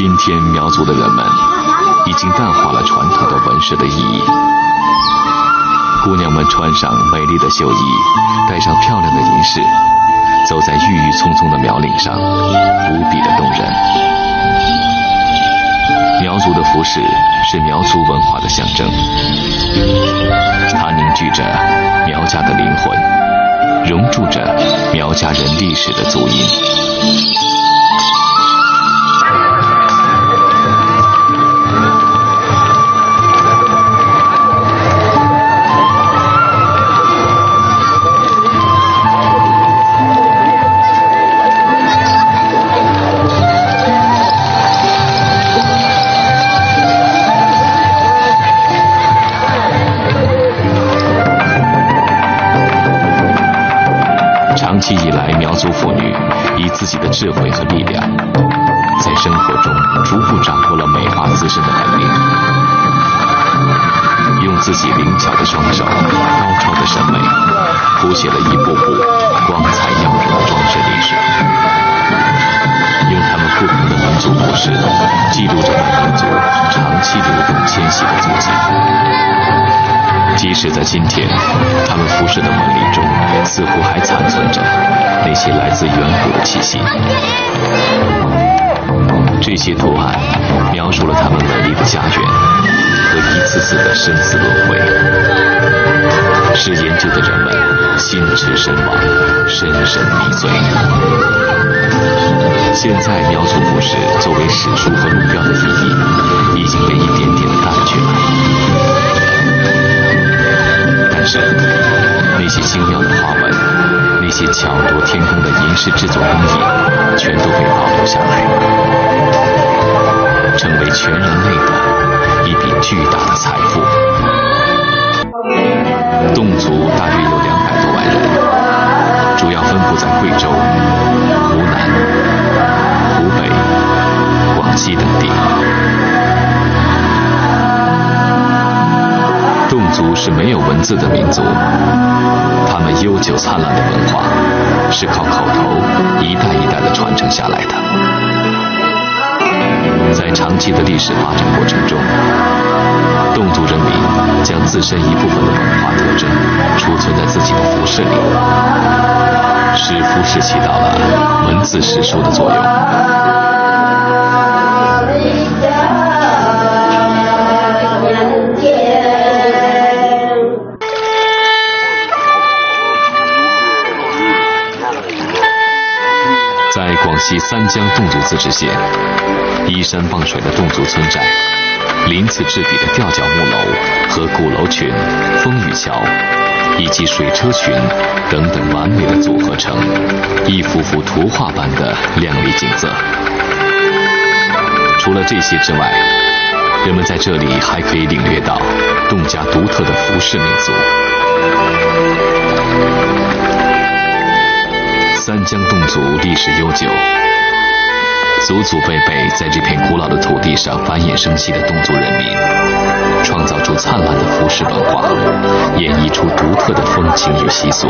今天苗族的人们已经淡化了传统的纹饰的意义。姑娘们穿上美丽的绣衣，戴上漂亮的银饰，走在郁郁葱葱的苗岭上，无比的动人。苗族的服饰是苗族文化的象征，它凝聚着苗家的灵魂，融铸着苗家人历史的足印。自己的智慧和力量，在生活中逐步掌握了美化自身的能力，用自己灵巧的双手、高超的审美，谱写了一步步光彩耀人的装饰历史。用他们不同的民族服饰，记录着本民族长期流动迁徙的足迹。即使在今天，他们服饰的纹理中，似乎还残存着那些来自远古的气息。这些图案描述了他们美丽的家园和一次次的生死轮回，使研究的人们心驰神往，深深迷醉。现在，苗族服饰作为史书和路标的意义，已经被一点点的淡去了。但是，那些精妙的花纹，那些巧夺天工的银饰制作工艺，全都被保留下来，成为全人类的一笔巨大的财富。侗族大约有两百多万人，主要分布在贵州、没有文字的民族，他们悠久灿烂的文化是靠口头一代一代的传承下来的。在长期的历史发展过程中，侗族人民将自身一部分的文化特征储存在自己的服饰里，使服饰起到了文字史书的作用。西三江侗族自治县，依山傍水的侗族村寨，鳞次栉比的吊脚木楼和鼓楼群、风雨桥，以及水车群等等完美的组合成一幅幅图画般的亮丽景色。除了这些之外，人们在这里还可以领略到侗家独特的服饰民俗。三江侗族历史悠久，祖祖辈辈在这片古老的土地上繁衍生息的侗族人民，创造出灿烂的服饰文化，演绎出独特的风情与习俗。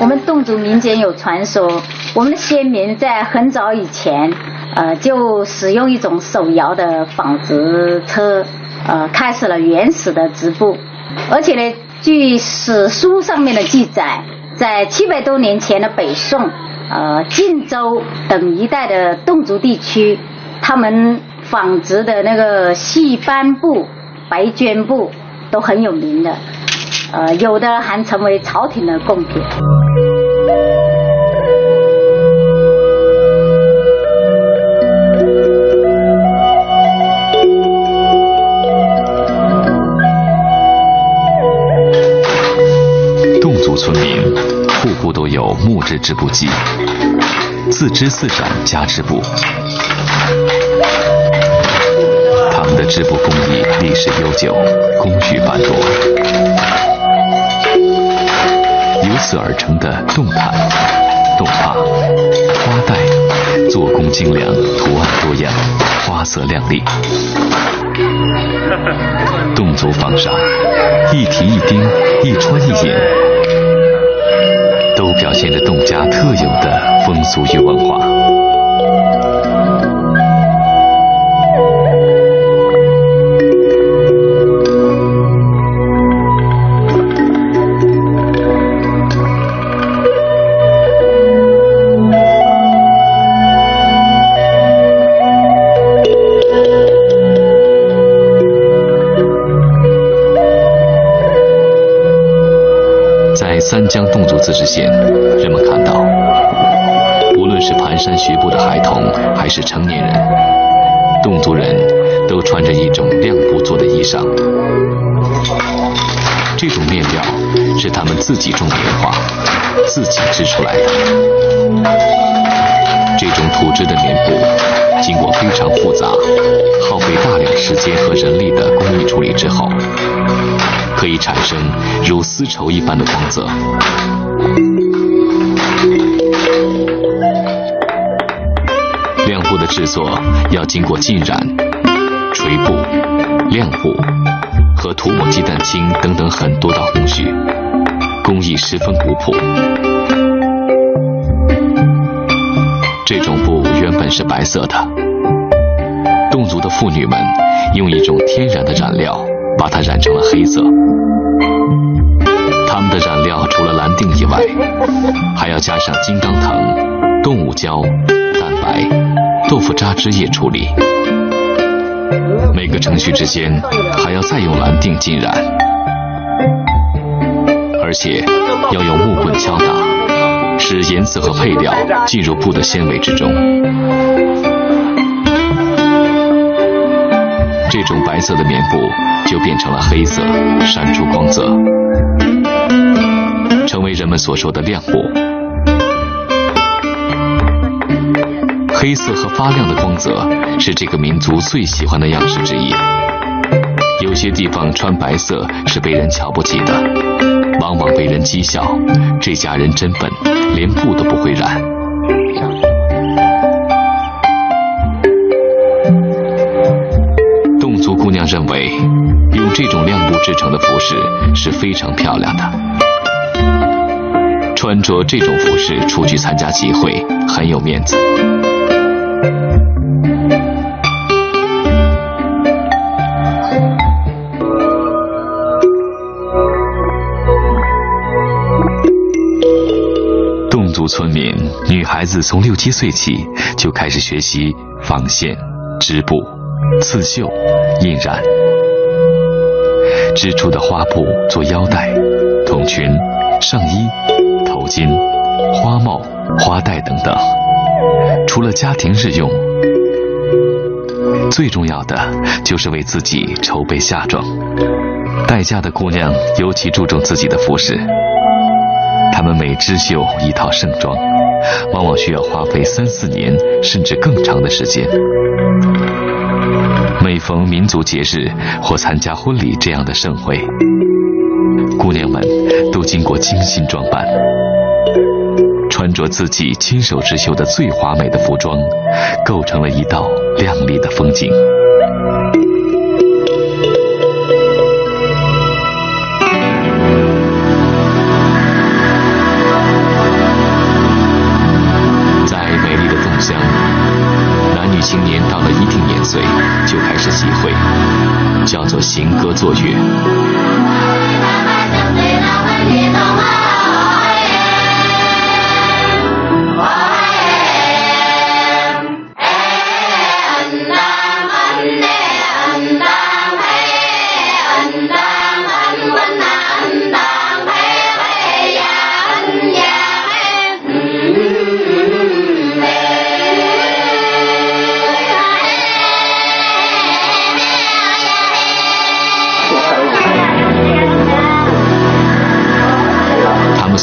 我们侗族民间有传说，我们的先民在很早以前，呃，就使用一种手摇的纺织车，呃，开始了原始的织布，而且呢，据史书上面的记载。在七百多年前的北宋，呃，晋州等一带的侗族地区，他们纺织的那个细斑布、白绢布都很有名的，呃，有的还成为朝廷的贡品。织织布机，自织自染加织布。他们的织布工艺历史悠久，工序繁多。由此而成的动毯、动帕、花带，做工精良，图案多样，花色亮丽。侗族纺纱，一提一钉，一穿一引。都表现着侗家特有的风俗与文化。自己种棉花、自己织出来的。这种土制的棉布，经过非常复杂、耗费大量时间和人力的工艺处理之后。可以产生如丝绸一般的光泽。亮布的制作要经过浸染、锤布、亮布和涂抹鸡蛋清等等很多道工序，工艺十分古朴。这种布原本是白色的，侗族的妇女们用一种天然的染料。把它染成了黑色。他们的染料除了蓝靛以外，还要加上金刚藤、动物胶、蛋白、豆腐渣汁液处理。每个程序之间还要再用蓝靛浸染，而且要用木棍敲打，使颜色和配料进入布的纤维之中。这种白色的棉布就变成了黑色，闪出光泽，成为人们所说的亮布。黑色和发亮的光泽是这个民族最喜欢的样式之一。有些地方穿白色是被人瞧不起的，往往被人讥笑：这家人真笨，连布都不会染。侗族姑娘认为，用这种亮布制成的服饰是非常漂亮的。穿着这种服饰出去参加集会很有面子。村民女孩子从六七岁起就开始学习纺线、织布。刺绣、印染，织出的花布做腰带、筒裙、上衣、头巾、花帽、花带等等。除了家庭日用，最重要的就是为自己筹备嫁妆。待嫁的姑娘尤其注重自己的服饰，她们每织绣一套盛装，往往需要花费三四年甚至更长的时间。每逢民族节日或参加婚礼这样的盛会，姑娘们都经过精心装扮，穿着自己亲手织绣的最华美的服装，构成了一道亮丽的风景。青年到了一定年岁就开始集会叫做行歌坐月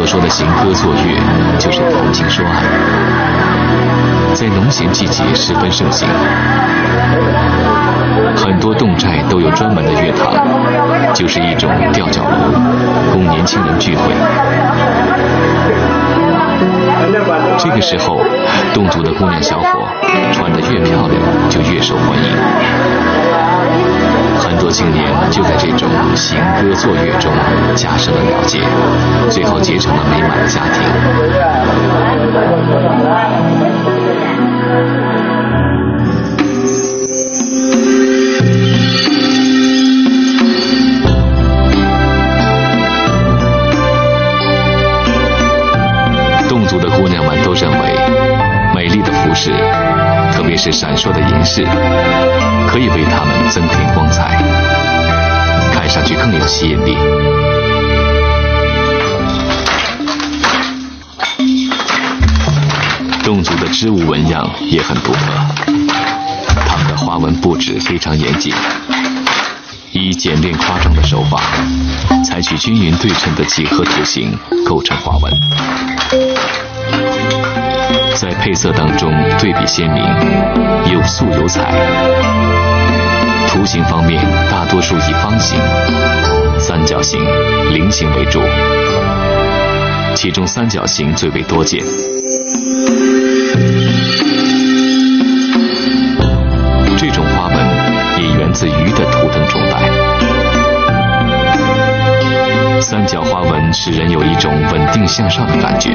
所说的行歌作乐就是谈情说爱，在农闲季节十分盛行。很多侗寨都有专门的乐堂，就是一种吊脚楼，供年轻人聚会。这个时候，侗族的姑娘小伙穿得越漂亮，就越受欢迎。很多青年就在这种行歌作乐中加深了了解，最后结成了美满的家庭。侗族的姑娘们都认为，美丽的服饰。是闪烁的银饰，可以为它们增添光彩，看上去更有吸引力。侗族的织物纹样也很独特，它们的花纹布置非常严谨，以简练夸张的手法，采取均匀对称的几何图形构成花纹。在配色当中对比鲜明，有素有彩。图形方面大多数以方形、三角形、菱形为主。其中三角形最为多见。这种花纹也源自鱼的图腾崇拜。三角使人有一种稳定向上的感觉，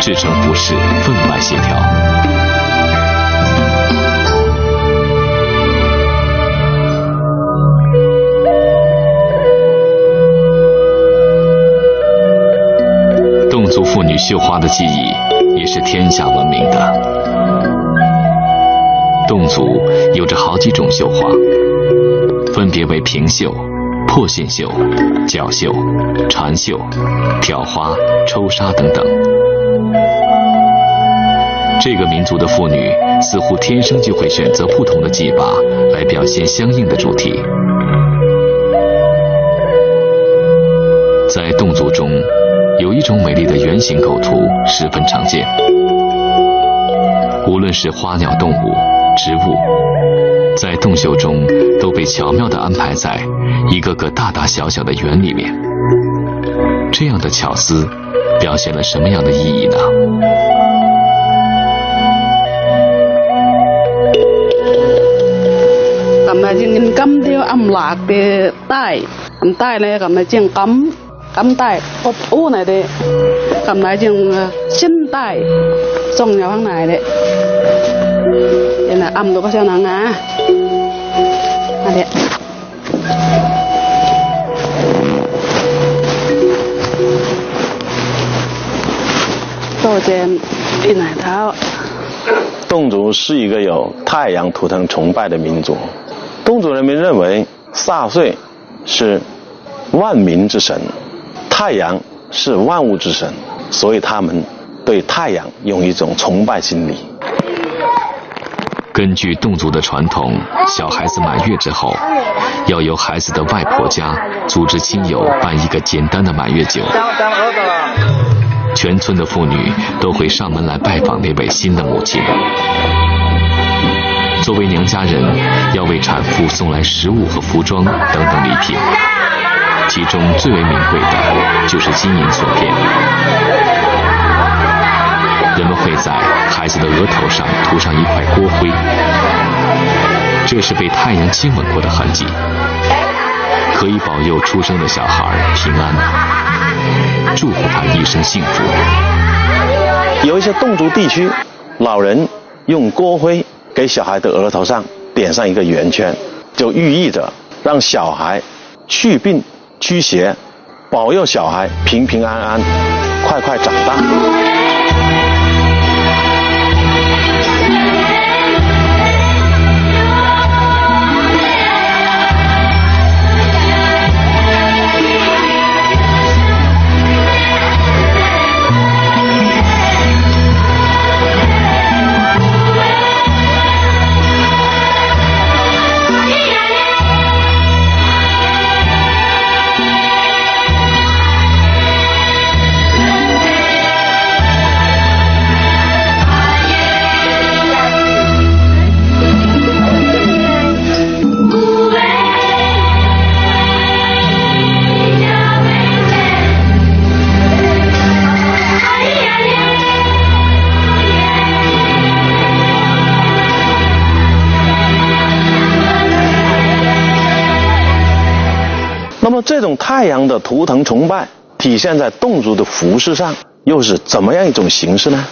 制成服饰分外协调。侗族妇女绣花的技艺也是天下闻名的。侗族有着好几种绣花，分别为平绣、破线绣、角绣、缠绣、挑花、抽纱等等。这个民族的妇女似乎天生就会选择不同的技法来表现相应的主题。在侗族中。有一种美丽的圆形构图十分常见，无论是花鸟动物、植物，在洞绣中都被巧妙地安排在一个个大大小小的圆里面。这样的巧思表现了什么样的意义呢？咁啊，用金雕暗蜡嘅带，带咧咁啊，用金。cầm tay ốp u này đi cầm lại dùng xin tay xong nhau hàng này đấy đây là âm đồ có sao nắng à à đấy tôi trên đi này tháo 侗族是一个有太阳图腾崇拜的民族，侗族人民认为萨岁是万民之神。太阳是万物之神，所以他们对太阳有一种崇拜心理。根据侗族的传统，小孩子满月之后，要由孩子的外婆家组织亲友办一个简单的满月酒。全村的妇女都会上门来拜访那位新的母亲。作为娘家人，要为产妇送来食物和服装等等礼品。其中最为名贵的就是金银锁片。人们会在孩子的额头上涂上一块锅灰，这是被太阳亲吻过的痕迹，可以保佑出生的小孩平安，祝福他一生幸福。有一些侗族地区，老人用锅灰给小孩的额头上点上一个圆圈，就寓意着让小孩去病。驱邪，保佑小孩平平安安，快快长大。种太阳的图腾崇拜体现在侗族的服饰上，又是怎么样一种形式呢？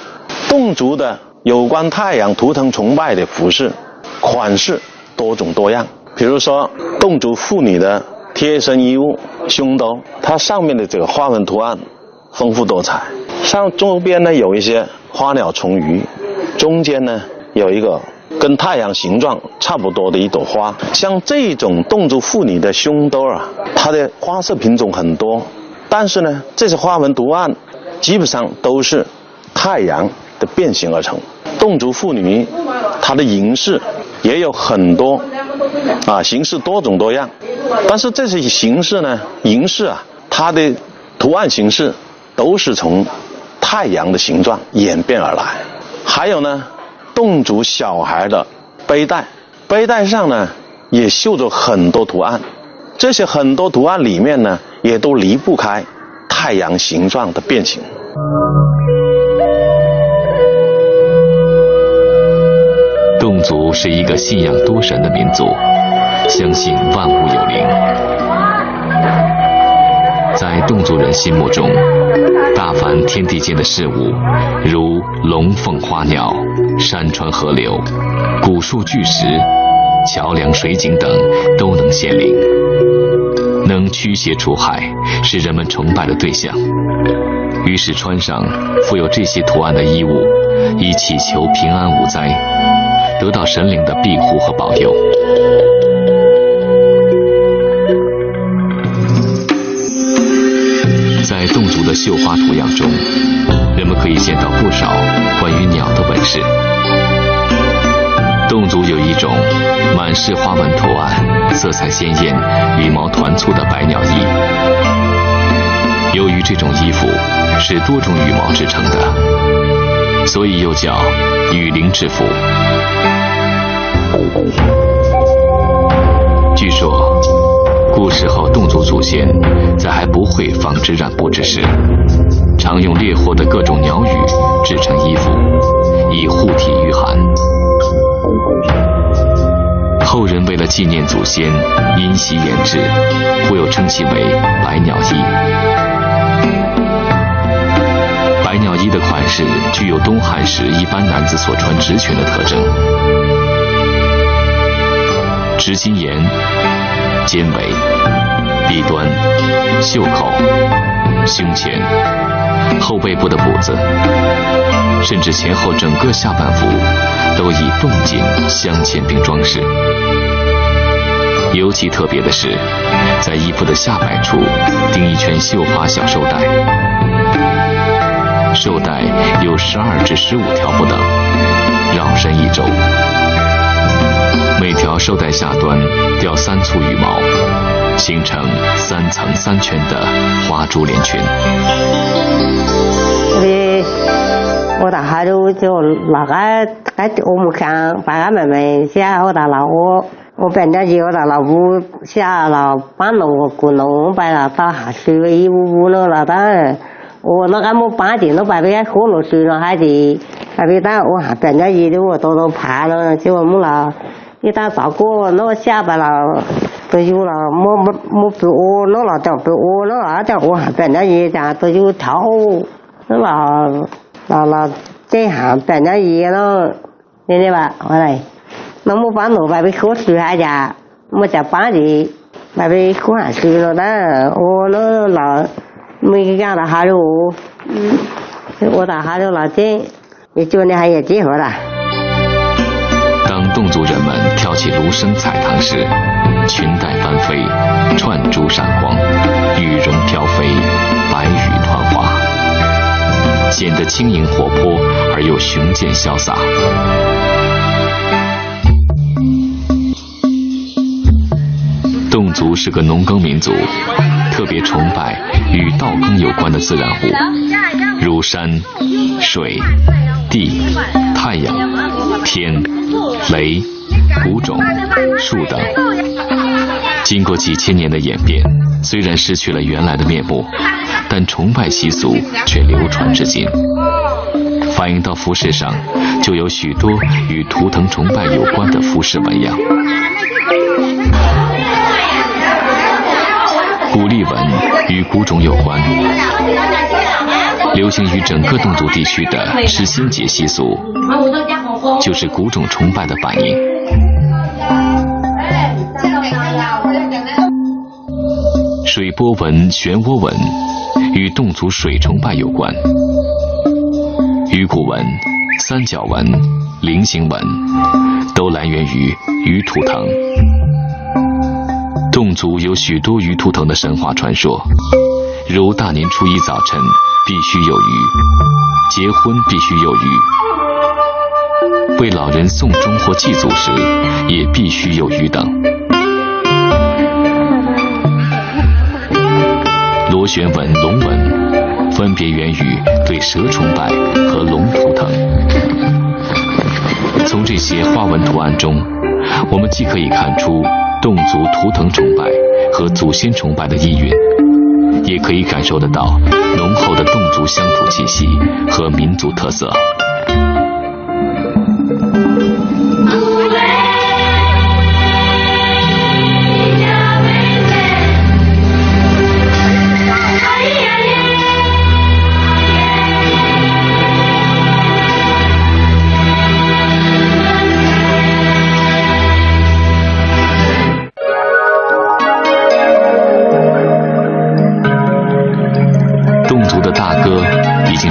侗族的有关太阳图腾崇拜的服饰款式多种多样，比如说侗族妇女的贴身衣物胸兜，它上面的这个花纹图案丰富多彩，上周边呢有一些花鸟虫鱼，中间呢有一个。跟太阳形状差不多的一朵花，像这种侗族妇女的胸兜啊，它的花色品种很多，但是呢，这些花纹图案基本上都是太阳的变形而成。侗族妇女她的银饰也有很多啊，形式多种多样，但是这些形式呢，银饰啊，它的图案形式都是从太阳的形状演变而来。还有呢，侗族小孩的背带，背带上呢也绣着很多图案，这些很多图案里面呢，也都离不开太阳形状的变形。侗族是一个信仰多神的民族，相信万物有灵。在侗族人心目中，大凡天地间的事物，如龙凤花鸟、山川河流、古树巨石、桥梁水井等，都能显灵，能驱邪除害，是人们崇拜的对象。于是穿上富有这些图案的衣物，以祈求平安无灾，得到神灵的庇护和保佑。的绣花图样中，人们可以见到不少关于鸟的纹饰。侗族有一种满是花纹图案、色彩鲜艳、羽毛团簇的百鸟衣。由于这种衣服是多种羽毛制成的，所以又叫羽灵制服。据说，古时候侗族祖先在还不会纺织染布之时，常用猎获的各种鸟羽制成衣服，以护体御寒。后人为了纪念祖先，因袭研制，故又称其为百鸟衣。百鸟衣的款式具有东汉时一般男子所穿直裙的特征，直心沿、肩围、臂端、袖口、胸前、后背部的补子，甚至前后整个下半幅，都以动锦镶嵌并装饰。尤其特别的是，在衣服的下摆处钉一圈绣花小绶带，绶带有十二至十五条不等，绕身一周。每条绶带下端吊三簇羽毛，形成三层三圈的花珠连裙。我我大哈就就那个该我们看爸爸妹妹下我大老我我本家就我大老屋下了搬了我过了我把那到下水一屋屋了那当我那个么搬的那把别喝了水了还得还别当我本家也的我多多怕了就我们了一旦照顾那下班了都有了么么么不我那了叫不我那了叫我还本家也讲都有跳舞那了。那那这行本家爷咯，你知吧？我来，那么搬路把被喝水下家，我在搬的，把被喝下水了的，我那那没干了哈喽，嗯，我打哈喽了这，你今年还有结合了。族人们跳起芦笙彩堂时，裙带翻飞，串珠闪光，羽绒飘飞，白羽团花。显得轻盈活泼而又雄健潇洒。侗族是个农耕民族，特别崇拜与稻耕有关的自然物，如山、水、地、太阳、天、雷、谷种、树等。经过几千年的演变，虽然失去了原来的面目。但崇拜习俗却流传至今，反映到服饰上，就有许多与图腾崇拜有关的服饰纹样。古丽纹与古种有关，流行于整个侗族地区的吃新节习俗，就是古种崇拜的反应。水波纹、漩涡纹。与侗族水崇拜有关，鱼骨纹、三角纹、菱形纹都来源于鱼图腾。侗族有许多鱼图腾的神话传说，如大年初一早晨必须有鱼，结婚必须有鱼，为老人送终或祭祖时也必须有余等。螺旋纹、龙纹分别源于对蛇崇拜和龙图腾。从这些花纹图案中，我们既可以看出侗族图腾崇拜和祖先崇拜的意蕴，也可以感受得到浓厚的侗族乡土气息和民族特色。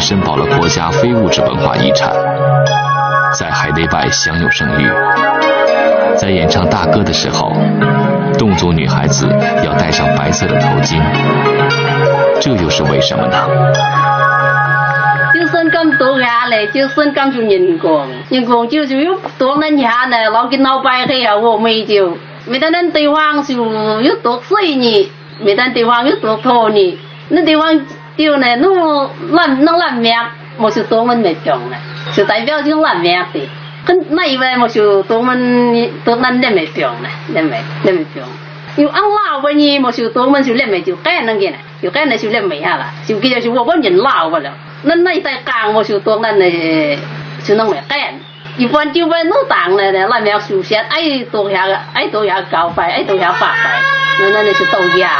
申报了国家非物质文化遗产，在海内外享有盛誉。在演唱大歌的时候，侗族女孩子要戴上白色的头巾，这又是为什么呢？就算咁多下嚟，就算咁做人工，人工就是要多人下呢，老给老白黑啊，我没就，没得那地方就要多水呢，没得地方要多土呢，那地方就呢，那烂那烂命，我就多们没用了，就代表就烂命的。跟那一位我就多们多难练没用了，练没练没用。有安老问你，我就多们就练没就干那个呢，就干那就练没下了，就记得就我人老不了。那那一代讲我就多难的，就那么干。一般就问弄当了的，那苗首先爱多下个，爱多下高白，爱多下发白，那那那是都一样。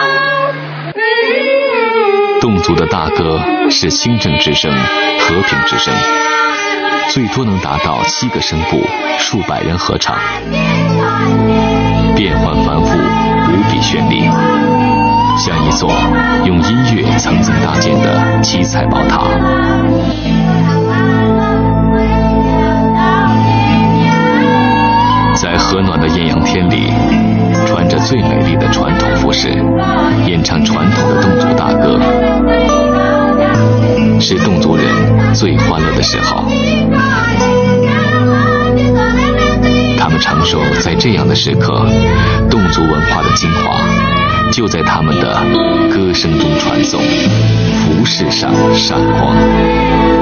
侗族的大歌是清正之声、和平之声，最多能达到七个声部，数百人合唱，变幻繁复，无比绚丽，像一座用音乐层层搭建的七彩宝塔。在和暖的艳阳天，最美丽的传统服饰，演唱传统的侗族大歌，是侗族人最欢乐的时候。他们常说，在这样的时刻，侗族文化的精华就在他们的歌声中传颂，服饰上闪光。